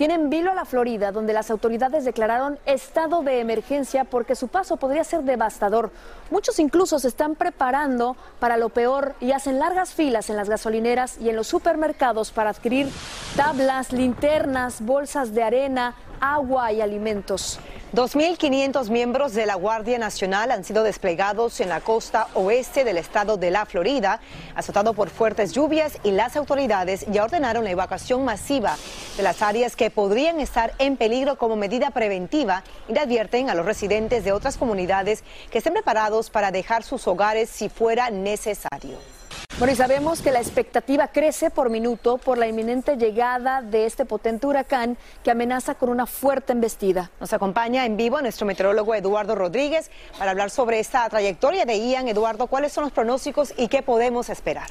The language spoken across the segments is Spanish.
tiene en vilo a la Florida, donde las autoridades declararon estado de emergencia porque su paso podría ser devastador. Muchos incluso se están preparando para lo peor y hacen largas filas en las gasolineras y en los supermercados para adquirir tablas, linternas, bolsas de arena, agua y alimentos. 2.500 miembros de la Guardia Nacional han sido desplegados en la costa oeste del estado de la Florida, azotado por fuertes lluvias y las autoridades ya ordenaron la evacuación masiva de las áreas que podrían estar en peligro como medida preventiva y advierten a los residentes de otras comunidades que estén preparados para dejar sus hogares si fuera necesario. Bueno, y sabemos que la expectativa crece por minuto por la inminente llegada de este potente huracán que amenaza con una fuerte embestida. Nos acompaña en vivo nuestro meteorólogo Eduardo Rodríguez para hablar sobre esta trayectoria de Ian. Eduardo, ¿cuáles son los pronósticos y qué podemos esperar?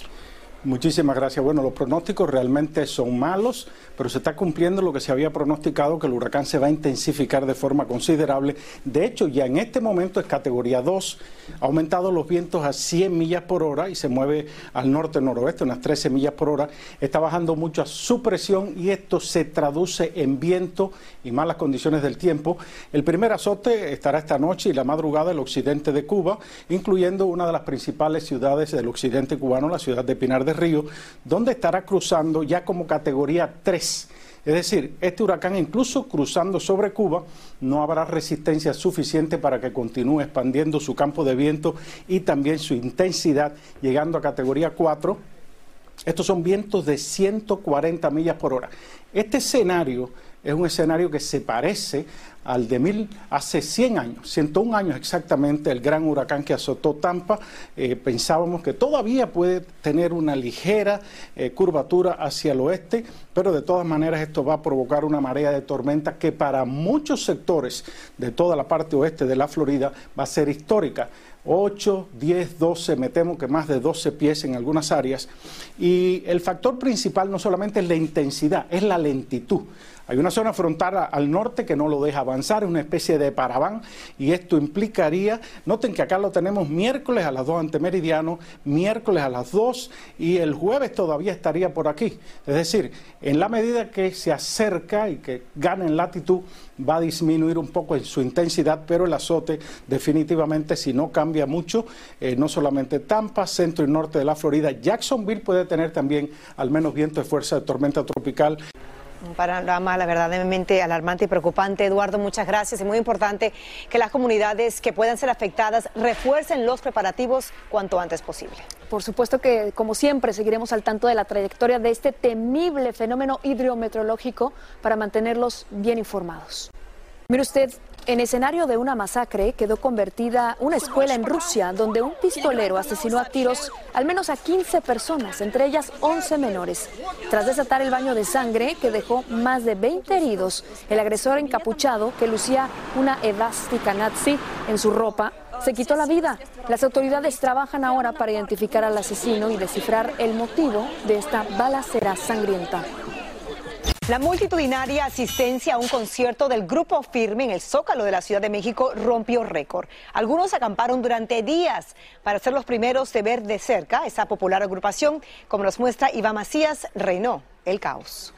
Muchísimas gracias. Bueno, los pronósticos realmente son malos, pero se está cumpliendo lo que se había pronosticado, que el huracán se va a intensificar de forma considerable. De hecho, ya en este momento es categoría 2, ha aumentado los vientos a 100 millas por hora y se mueve al norte-noroeste, unas 13 millas por hora. Está bajando mucho a su presión y esto se traduce en viento y malas condiciones del tiempo. El primer azote estará esta noche y la madrugada el occidente de Cuba, incluyendo una de las principales ciudades del occidente cubano, la ciudad de Pinar de Río, donde estará cruzando ya como categoría 3. Es decir, este huracán incluso cruzando sobre Cuba no habrá resistencia suficiente para que continúe expandiendo su campo de viento y también su intensidad, llegando a categoría 4. Estos son vientos de 140 millas por hora. Este escenario es un escenario que se parece al de mil, hace 100 años, 101 años exactamente, el gran huracán que azotó Tampa. Eh, pensábamos que todavía puede tener una ligera eh, curvatura hacia el oeste, pero de todas maneras esto va a provocar una marea de tormenta que para muchos sectores de toda la parte oeste de la Florida va a ser histórica. 8, 10, 12, me temo que más de 12 pies en algunas áreas. Y el factor principal no solamente es la intensidad, es la lentitud. Hay una zona frontal al norte que no lo deja avanzar, es una especie de paraván y esto implicaría, noten que acá lo tenemos miércoles a las 2 ante meridiano, miércoles a las 2 y el jueves todavía estaría por aquí. Es decir, en la medida que se acerca y que gana en latitud, va a disminuir un poco en su intensidad, pero el azote definitivamente si no cambia mucho, eh, no solamente Tampa, centro y norte de la Florida, Jacksonville puede tener también al menos viento de fuerza de tormenta tropical. Un panorama, la verdaderamente alarmante y preocupante. Eduardo, muchas gracias. Y muy importante que las comunidades que puedan ser afectadas refuercen los preparativos cuanto antes posible. Por supuesto que, como siempre, seguiremos al tanto de la trayectoria de este temible fenómeno hidrometeorológico para mantenerlos bien informados. Mire usted, en escenario de una masacre quedó convertida una escuela en Rusia donde un pistolero asesinó a tiros al menos a 15 personas, entre ellas 11 menores. Tras desatar el baño de sangre que dejó más de 20 heridos, el agresor encapuchado que lucía una edástica nazi en su ropa se quitó la vida. Las autoridades trabajan ahora para identificar al asesino y descifrar el motivo de esta balacera sangrienta. La multitudinaria asistencia a un concierto del Grupo Firme en el Zócalo de la Ciudad de México rompió récord. Algunos acamparon durante días para ser los primeros de ver de cerca esa popular agrupación, como nos muestra Iván Macías, reinó el caos.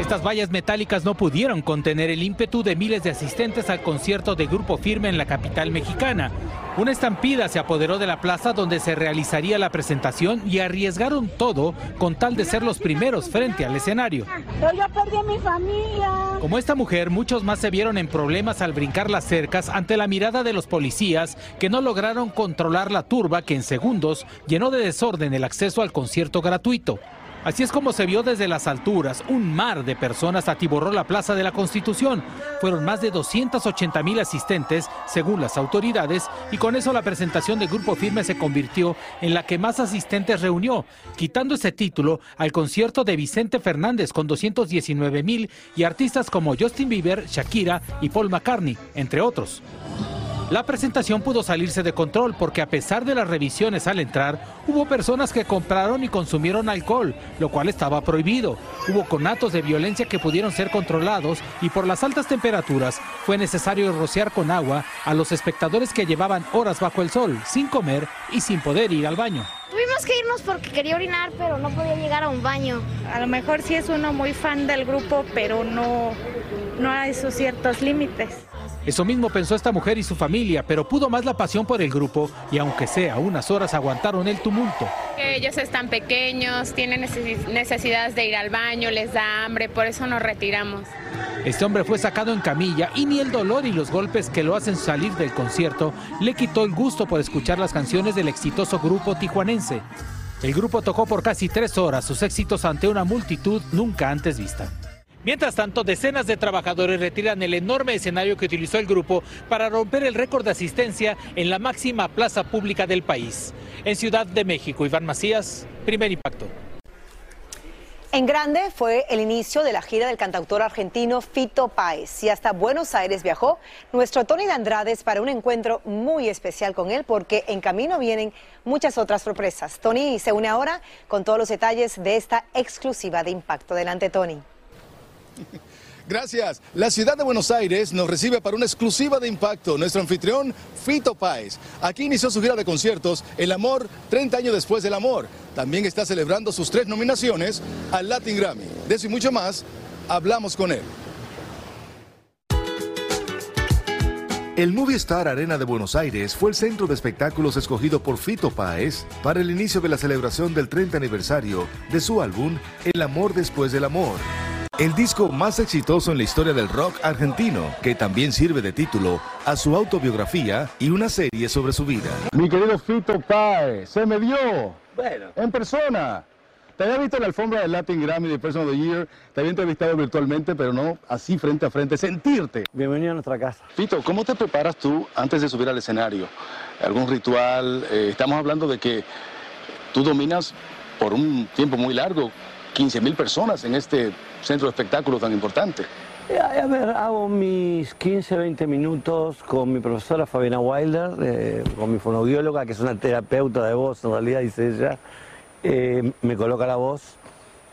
Estas vallas metálicas no pudieron contener el ímpetu de miles de asistentes al concierto de Grupo Firme en la capital mexicana. Una estampida se apoderó de la plaza donde se realizaría la presentación y arriesgaron todo con tal de ser los primeros frente al escenario. Pero yo perdí a mi familia. Como esta mujer, muchos más se vieron en problemas al brincar las cercas ante la mirada de los policías que no lograron controlar la turba que en segundos llenó de desorden el acceso al concierto gratuito. Así es como se vio desde las alturas. Un mar de personas atiborró la Plaza de la Constitución. Fueron más de 280 mil asistentes, según las autoridades, y con eso la presentación de Grupo Firme se convirtió en la que más asistentes reunió, quitando ese título al concierto de Vicente Fernández con 219 mil y artistas como Justin Bieber, Shakira y Paul McCartney, entre otros. La presentación pudo salirse de control porque a pesar de las revisiones al entrar, hubo personas que compraron y consumieron alcohol, lo cual estaba prohibido. Hubo conatos de violencia que pudieron ser controlados y por las altas temperaturas fue necesario rociar con agua a los espectadores que llevaban horas bajo el sol, sin comer y sin poder ir al baño. Tuvimos que irnos porque quería orinar, pero no podía llegar a un baño. A lo mejor sí es uno muy fan del grupo, pero no, no a esos ciertos límites. Eso mismo pensó esta mujer y su familia, pero pudo más la pasión por el grupo y aunque sea unas horas aguantaron el tumulto. Ellos están pequeños, tienen necesidades de ir al baño, les da hambre, por eso nos retiramos. Este hombre fue sacado en camilla y ni el dolor y los golpes que lo hacen salir del concierto le quitó el gusto por escuchar las canciones del exitoso grupo tijuanense. El grupo tocó por casi tres horas sus éxitos ante una multitud nunca antes vista. Mientras tanto, decenas de trabajadores retiran el enorme escenario que utilizó el grupo para romper el récord de asistencia en la máxima plaza pública del país. En Ciudad de México, Iván Macías, primer impacto. En grande fue el inicio de la gira del cantautor argentino Fito Páez y hasta Buenos Aires viajó nuestro Tony de Andrades para un encuentro muy especial con él porque en camino vienen muchas otras sorpresas. Tony se une ahora con todos los detalles de esta exclusiva de impacto. Adelante, Tony. Gracias. La ciudad de Buenos Aires nos recibe para una exclusiva de impacto. Nuestro anfitrión, Fito Páez. Aquí inició su gira de conciertos, El Amor, 30 años después del amor. También está celebrando sus tres nominaciones al Latin Grammy. De eso y mucho más, hablamos con él. El Movie Star Arena de Buenos Aires fue el centro de espectáculos escogido por Fito Páez para el inicio de la celebración del 30 aniversario de su álbum El Amor después del amor. El disco más exitoso en la historia del rock argentino, que también sirve de título a su autobiografía y una serie sobre su vida. Mi querido Fito Páez, se me dio. Bueno. En persona. Te había visto en la alfombra del Latin Grammy de Person of the Year, te había entrevistado virtualmente, pero no así frente a frente, sentirte. Bienvenido a nuestra casa. Fito, ¿cómo te preparas tú antes de subir al escenario? ¿Algún ritual? Eh, estamos hablando de que tú dominas por un tiempo muy largo 15 mil personas en este centro de espectáculo tan importante. Eh, a ver, hago mis 15, 20 minutos con mi profesora Fabiana Wilder, eh, con mi fonoaudióloga, que es una terapeuta de voz, en realidad dice ella, eh, me coloca la voz.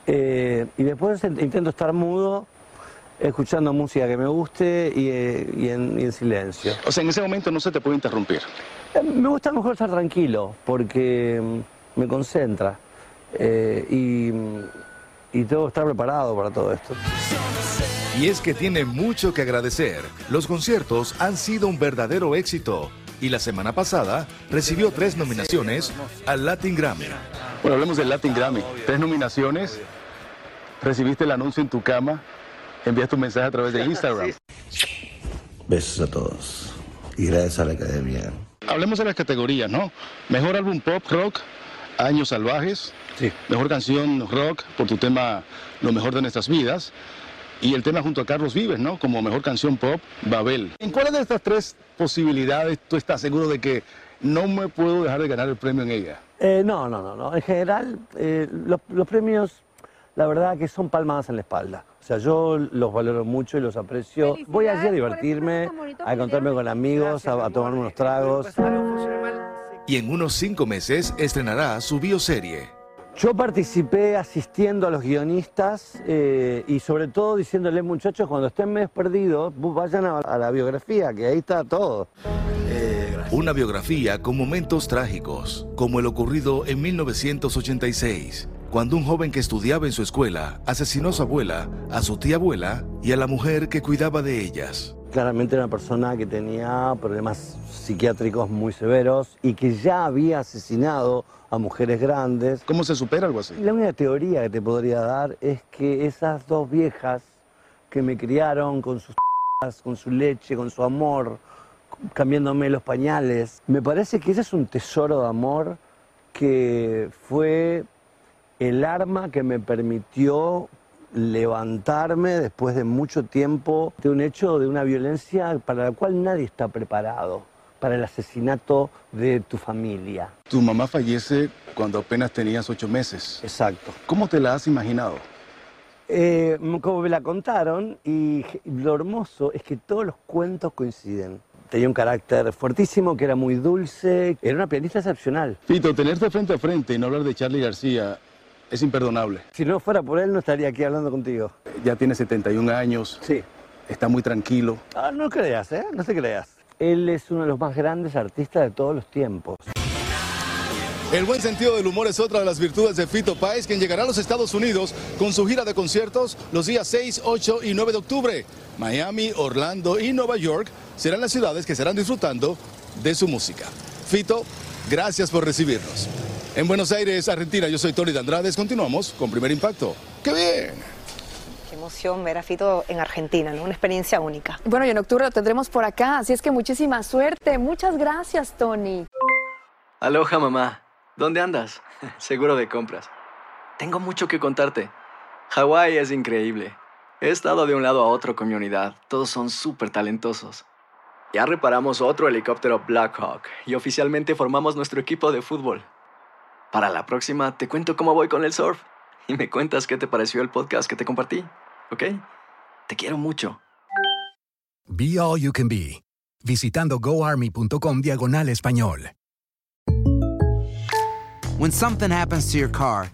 y después intento estar mudo, escuchando música que me guste y, en, y, en, silencio. O sea, en ese momento no se te puede interrumpir. me gusta mejor estar tranquilo, porque mm, me concentra. y y tengo que estar preparado para todo esto. Y es que tiene mucho que agradecer. Los conciertos han sido un verdadero éxito y la semana pasada recibió tres nominaciones al Latin Grammy. Bueno, hablemos del Latin Grammy. Tres nominaciones, recibiste el anuncio en tu cama, enviaste un mensaje a través de Instagram. Besos a todos y gracias a la academia. Hablemos de las categorías, ¿no? Mejor álbum pop rock, Años Salvajes, Mejor canción rock por tu tema Lo mejor de nuestras vidas. Y el tema junto a Carlos Vives, ¿no? Como mejor canción pop, Babel. ¿En cuáles de estas tres posibilidades tú estás seguro de que no me puedo dejar de ganar el premio en ella? Eh, no, no, no, no. En general, eh, los, premios, la verdad que son palmadas en la espalda. O sea, yo los valoro mucho y los aprecio. Voy allí a divertirme, a encontrarme con amigos, a, a tomarme unos tragos. Y en unos cinco meses estrenará su bioserie. Yo participé asistiendo a los guionistas eh, y sobre todo diciéndoles muchachos, cuando estén medio perdidos, vayan a, la biografía, que ahí está todo. Una biografía con momentos trágicos, como el ocurrido en 1986, cuando un joven que estudiaba en su escuela asesinó a su abuela, a su tía abuela y a la mujer que cuidaba de ellas. Claramente era una persona que tenía problemas psiquiátricos muy severos y que ya había asesinado a mujeres grandes. ¿Cómo se supera algo así? La única teoría que te podría dar es que esas dos viejas que me criaron con sus con su leche, con su amor, cambiándome los pañales, me parece que ese es un tesoro de amor que fue el arma que me permitió levantarme después de mucho tiempo de un hecho de una violencia para la cual nadie está preparado, para el asesinato de tu familia. Tu mamá fallece cuando apenas tenías ocho meses. Exacto. ¿Cómo te la has imaginado? Eh, como me la contaron, y lo hermoso es que todos los cuentos coinciden. Tenía un carácter fuertísimo, que era muy dulce, era una pianista excepcional. Fito, tenerte frente a frente y no hablar de Charlie García es imperdonable. Si no fuera por él, no estaría aquí hablando contigo. Ya tiene 71 años. Sí. Está muy tranquilo. Ah, no creas, ¿eh? No te creas. Él es uno de los más grandes artistas de todos los tiempos. El buen sentido del humor es otra de las virtudes de Fito Páez, quien llegará a los Estados Unidos con su gira de conciertos los días 6, 8 y 9 de octubre. Miami, Orlando y Nueva York serán las ciudades que estarán disfrutando de su música. Fito, gracias por recibirnos. En Buenos Aires, Argentina, yo soy Tony de Andrades. Continuamos con Primer Impacto. ¡Qué bien! Qué emoción ver a Fito en Argentina, ¿no? Una experiencia única. Bueno, y en octubre lo tendremos por acá, así es que muchísima suerte. Muchas gracias, Tony. Aloha, mamá. ¿Dónde andas? Seguro de compras. Tengo mucho que contarte. Hawái es increíble. He estado de un lado a otro con mi unidad. Todos son súper talentosos. Ya reparamos otro helicóptero Blackhawk y oficialmente formamos nuestro equipo de fútbol. Para la próxima te cuento cómo voy con el surf y me cuentas qué te pareció el podcast que te compartí, ¿ok? Te quiero mucho. Be All You Can Be, visitando goarmy.com diagonal español. When something happens to your car,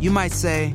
you might say,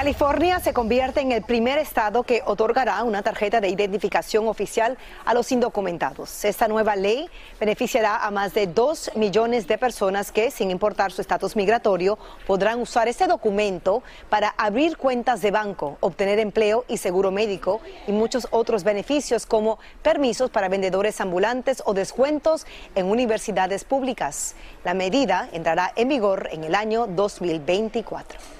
California se convierte en el primer estado que otorgará una tarjeta de identificación oficial a los indocumentados. Esta nueva ley beneficiará a más de dos millones de personas que, sin importar su estatus migratorio, podrán usar este documento para abrir cuentas de banco, obtener empleo y seguro médico y muchos otros beneficios como permisos para vendedores ambulantes o descuentos en universidades públicas. La medida entrará en vigor en el año 2024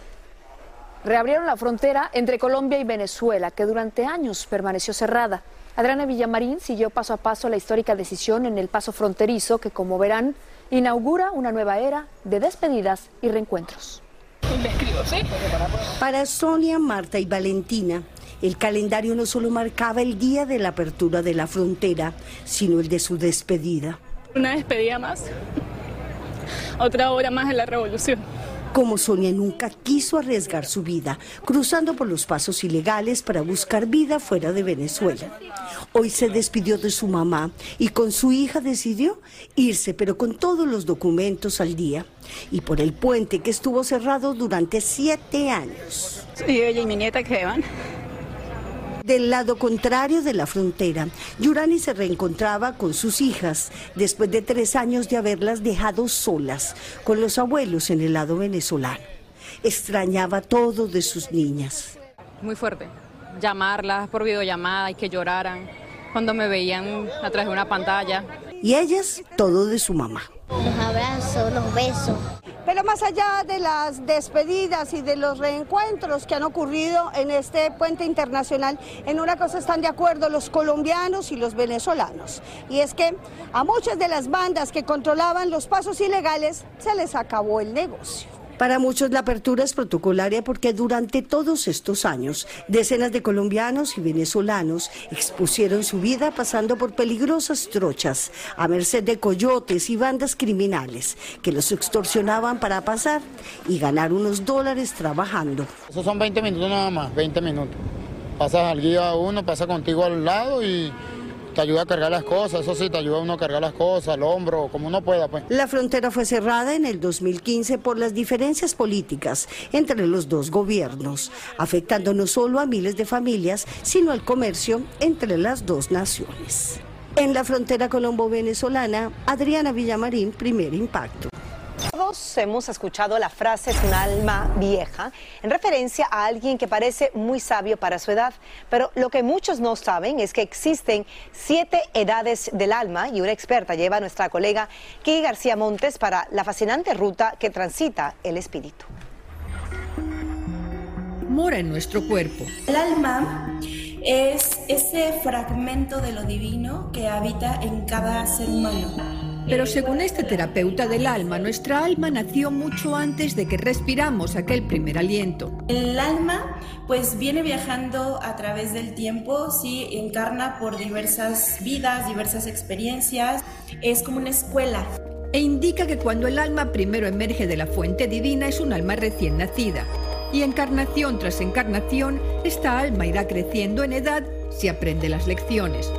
reabrieron la frontera entre Colombia y Venezuela, que durante años permaneció cerrada. Adriana Villamarín siguió paso a paso la histórica decisión en el paso fronterizo que, como verán, inaugura una nueva era de despedidas y reencuentros. Para Sonia, Marta y Valentina, el calendario no solo marcaba el día de la apertura de la frontera, sino el de su despedida. Una despedida más, otra hora más de la revolución. Como Sonia nunca quiso arriesgar su vida, cruzando por los pasos ilegales para buscar vida fuera de Venezuela. Hoy se despidió de su mamá y con su hija decidió irse, pero con todos los documentos al día. Y por el puente que estuvo cerrado durante siete años. Y ella y mi nieta que van. Del lado contrario de la frontera, Yurani se reencontraba con sus hijas después de tres años de haberlas dejado solas con los abuelos en el lado venezolano. Extrañaba todo de sus niñas. Muy fuerte. Llamarlas por videollamada y que lloraran. cuando me veían a través de una pantalla. Y ellas, todo de su mamá. Los abrazos, los besos. Pero más allá de las despedidas y de los reencuentros que han ocurrido en este puente internacional, en una cosa están de acuerdo los colombianos y los venezolanos. Y es que a muchas de las bandas que controlaban los pasos ilegales se les acabó el negocio. Para muchos la apertura es protocolaria porque durante todos estos años decenas de colombianos y venezolanos expusieron su vida pasando por peligrosas trochas a merced de coyotes y bandas criminales que los extorsionaban para pasar y ganar unos dólares trabajando. Esos son 20 minutos nada más, 20 minutos. Pasas al guía uno, pasa contigo al lado y ayuda a cargar las cosas, eso sí, te ayuda a uno a cargar las cosas, al hombro, como uno pueda. Pues. La frontera fue cerrada en el 2015 por las diferencias políticas entre los dos gobiernos, afectando no solo a miles de familias, sino al comercio entre las dos naciones. En la frontera colombo-venezolana, Adriana Villamarín, primer impacto. Todos hemos escuchado la frase es un alma vieja en referencia a alguien que parece muy sabio para su edad, pero lo que muchos no saben es que existen siete edades del alma y una experta lleva a nuestra colega Kiki García Montes para la fascinante ruta que transita el espíritu. Mora en nuestro cuerpo. El alma es ese fragmento de lo divino que habita en cada ser humano. Pero según este terapeuta del alma, nuestra alma nació mucho antes de que respiramos aquel primer aliento. El alma pues viene viajando a través del tiempo, sí, encarna por diversas vidas, diversas experiencias, es como una escuela. E indica que cuando el alma primero emerge de la fuente divina es un alma recién nacida. Y encarnación tras encarnación, esta alma irá creciendo en edad si aprende las lecciones.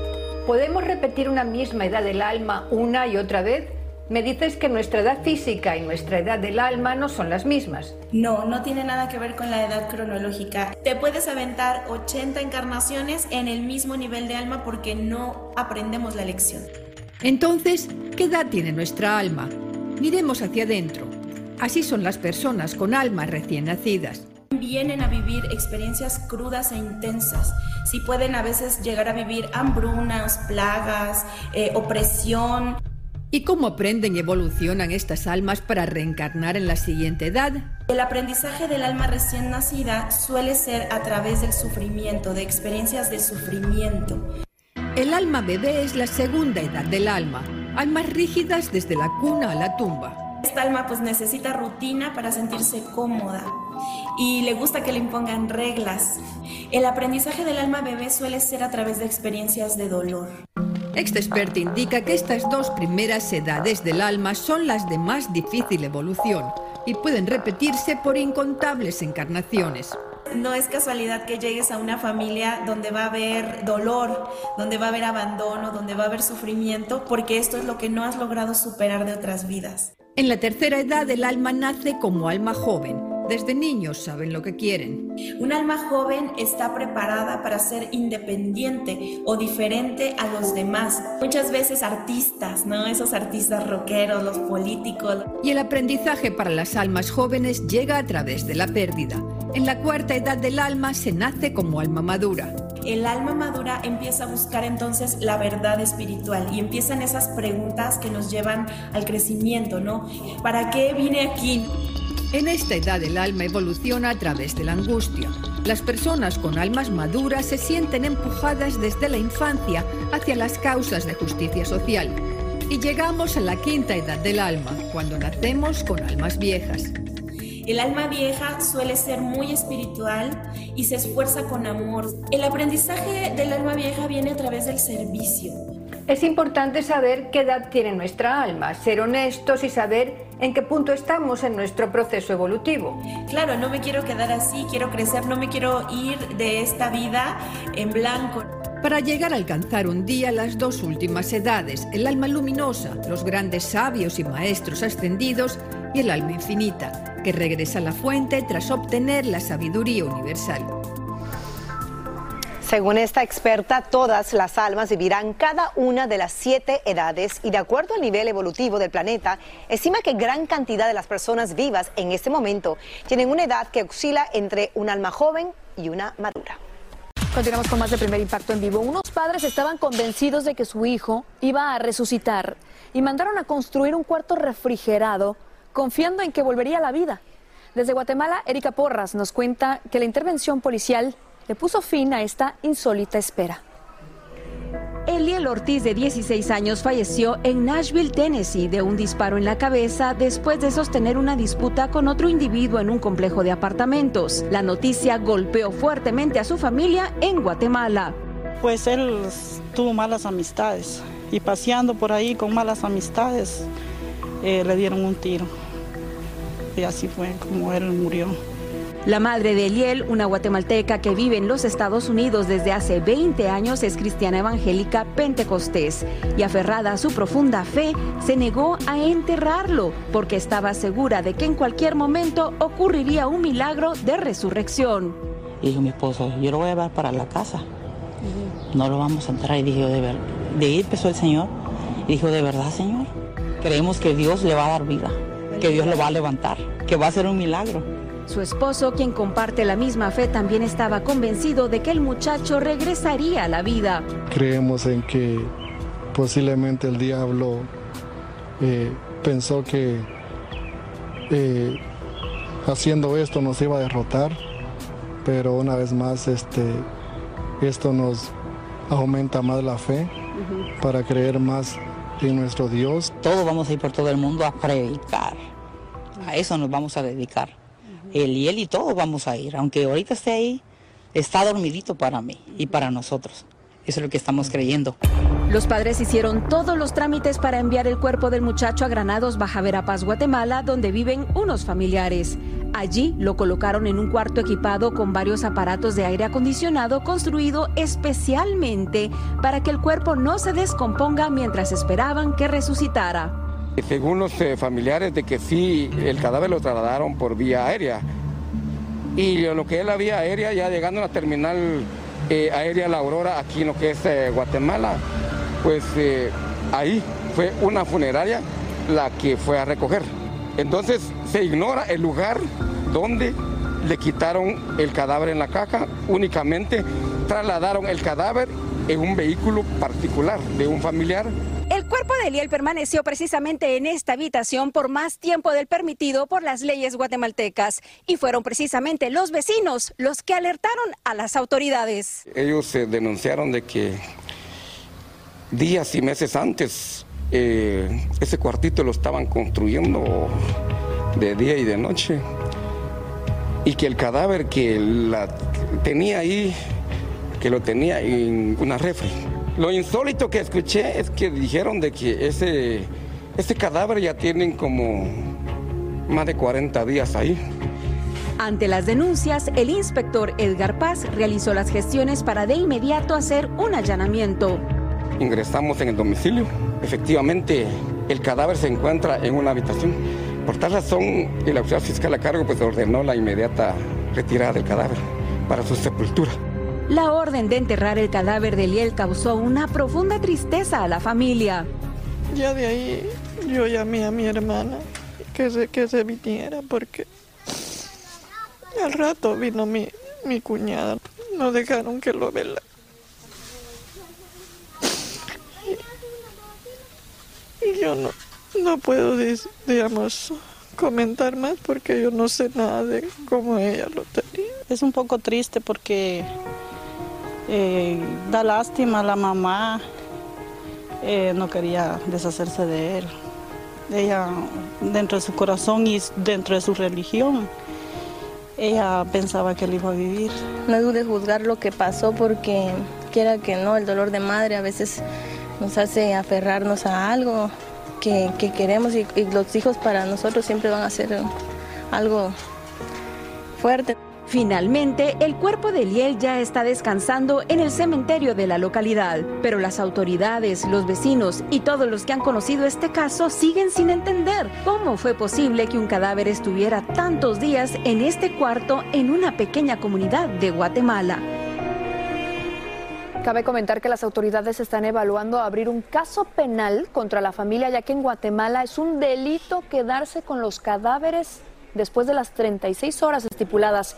¿Podemos repetir una misma edad del alma una y otra vez? Me dices que nuestra edad física y nuestra edad del alma no son las mismas. No, no tiene nada que ver con la edad cronológica. Te puedes aventar 80 encarnaciones en el mismo nivel de alma porque no aprendemos la lección. Entonces, ¿qué edad tiene nuestra alma? Miremos hacia adentro. Así son las personas con almas recién nacidas vienen a vivir experiencias crudas e intensas. Sí pueden a veces llegar a vivir hambrunas, plagas, eh, opresión. ¿Y cómo aprenden y evolucionan estas almas para reencarnar en la siguiente edad? El aprendizaje del alma recién nacida suele ser a través del sufrimiento, de experiencias de sufrimiento. El alma bebé es la segunda edad del alma, almas rígidas desde la cuna a la tumba. Esta alma pues necesita rutina para sentirse cómoda y le gusta que le impongan reglas. El aprendizaje del alma bebé suele ser a través de experiencias de dolor. Este experto indica que estas dos primeras edades del alma son las de más difícil evolución y pueden repetirse por incontables encarnaciones. No es casualidad que llegues a una familia donde va a haber dolor, donde va a haber abandono, donde va a haber sufrimiento, porque esto es lo que no has logrado superar de otras vidas. En la tercera edad el alma nace como alma joven desde niños saben lo que quieren. Un alma joven está preparada para ser independiente o diferente a los demás. Muchas veces artistas, ¿no? Esos artistas rockeros, los políticos. Y el aprendizaje para las almas jóvenes llega a través de la pérdida. En la cuarta edad del alma se nace como alma madura. El alma madura empieza a buscar entonces la verdad espiritual y empiezan esas preguntas que nos llevan al crecimiento, ¿no? ¿Para qué vine aquí? En esta edad el alma evoluciona a través de la angustia. Las personas con almas maduras se sienten empujadas desde la infancia hacia las causas de justicia social. Y llegamos a la quinta edad del alma, cuando nacemos con almas viejas. El alma vieja suele ser muy espiritual y se esfuerza con amor. El aprendizaje del alma vieja viene a través del servicio. Es importante saber qué edad tiene nuestra alma, ser honestos y saber en qué punto estamos en nuestro proceso evolutivo. Claro, no me quiero quedar así, quiero crecer, no me quiero ir de esta vida en blanco. Para llegar a alcanzar un día las dos últimas edades, el alma luminosa, los grandes sabios y maestros ascendidos y el alma infinita, que regresa a la fuente tras obtener la sabiduría universal. Según esta experta, todas las almas vivirán cada una de las siete edades y de acuerdo al nivel evolutivo del planeta, estima que gran cantidad de las personas vivas en este momento tienen una edad que oscila entre un alma joven y una madura. Continuamos con más de primer impacto en vivo. Unos padres estaban convencidos de que su hijo iba a resucitar y mandaron a construir un cuarto refrigerado confiando en que volvería a la vida. Desde Guatemala, Erika Porras nos cuenta que la intervención policial le puso fin a esta insólita espera. Eliel Ortiz, de 16 años, falleció en Nashville, Tennessee, de un disparo en la cabeza después de sostener una disputa con otro individuo en un complejo de apartamentos. La noticia golpeó fuertemente a su familia en Guatemala. Pues él tuvo malas amistades y paseando por ahí con malas amistades eh, le dieron un tiro. Y así fue como él murió. La madre de Eliel, una guatemalteca que vive en los Estados Unidos desde hace 20 años, es cristiana evangélica pentecostés y aferrada a su profunda fe, se negó a enterrarlo porque estaba segura de que en cualquier momento ocurriría un milagro de resurrección. Y dijo mi esposo, yo lo voy a llevar para la casa. No lo vamos a enterrar. Y dijo, de verdad. De ahí empezó el Señor. Y dijo, de verdad, Señor. Creemos que Dios le va a dar vida, que Dios lo va a levantar, que va a ser un milagro. Su esposo, quien comparte la misma fe, también estaba convencido de que el muchacho regresaría a la vida. Creemos en que posiblemente el diablo eh, pensó que eh, haciendo esto nos iba a derrotar, pero una vez más este, esto nos aumenta más la fe para creer más en nuestro Dios. Todos vamos a ir por todo el mundo a predicar. A eso nos vamos a dedicar él y él y todos vamos a ir. Aunque ahorita esté ahí, está dormidito para mí y para nosotros. Eso es lo que estamos creyendo. Los padres hicieron todos los trámites para enviar el cuerpo del muchacho a Granados, Baja Verapaz, Guatemala, donde viven unos familiares. Allí lo colocaron en un cuarto equipado con varios aparatos de aire acondicionado construido especialmente para que el cuerpo no se descomponga mientras esperaban que resucitara. Según los eh, familiares de que sí, el cadáver lo trasladaron por vía aérea. Y lo que es la vía aérea, ya llegando a la terminal eh, aérea La Aurora, aquí en lo que es eh, Guatemala, pues ahí fue una funeraria la que fue a recoger. Entonces se ignora el lugar donde le quitaron el cadáver en la caja, únicamente trasladaron el cadáver en un vehículo particular de un familiar cuerpo de Eliel permaneció precisamente en esta habitación por más tiempo del permitido por las leyes guatemaltecas. Y fueron precisamente los vecinos los que alertaron a las autoridades. Ellos se denunciaron de que días y meses antes eh, ese cuartito lo estaban construyendo de día y de noche. Y que el cadáver que la tenía ahí, que lo tenía en una refri lo insólito que escuché es que dijeron de que ese, ese cadáver ya tienen como más de 40 días ahí. Ante las denuncias, el inspector Edgar Paz realizó las gestiones para de inmediato hacer un allanamiento. Ingresamos en el domicilio. Efectivamente, el cadáver se encuentra en una habitación. Por tal razón, el auxiliar fiscal a cargo pues, ordenó la inmediata retirada del cadáver para su sepultura. La orden de enterrar el cadáver de Liel causó una profunda tristeza a la familia. Ya de ahí yo llamé a mi hermana que se, que se viniera porque al rato vino mi, mi cuñada. No dejaron que lo vela. Y, yo no, no puedo, digamos, comentar más porque yo no sé nada de cómo ella lo tenía. Es un poco triste porque eh, da lástima a la mamá, eh, no quería deshacerse de él. Ella, dentro de su corazón y dentro de su religión, ella pensaba que él iba a vivir. No dude juzgar lo que pasó porque quiera que no, el dolor de madre a veces nos hace aferrarnos a algo que, queremos y los hijos para nosotros siempre van a ser algo fuerte. Finalmente, el cuerpo de Liel ya está descansando en el cementerio de la localidad, pero las autoridades, los vecinos y todos los que han conocido este caso siguen sin entender cómo fue posible que un cadáver estuviera tantos días en este cuarto en una pequeña comunidad de Guatemala. Cabe comentar que las autoridades están evaluando abrir un caso penal contra la familia, ya que en Guatemala es un delito quedarse con los cadáveres después de las 36 horas estipuladas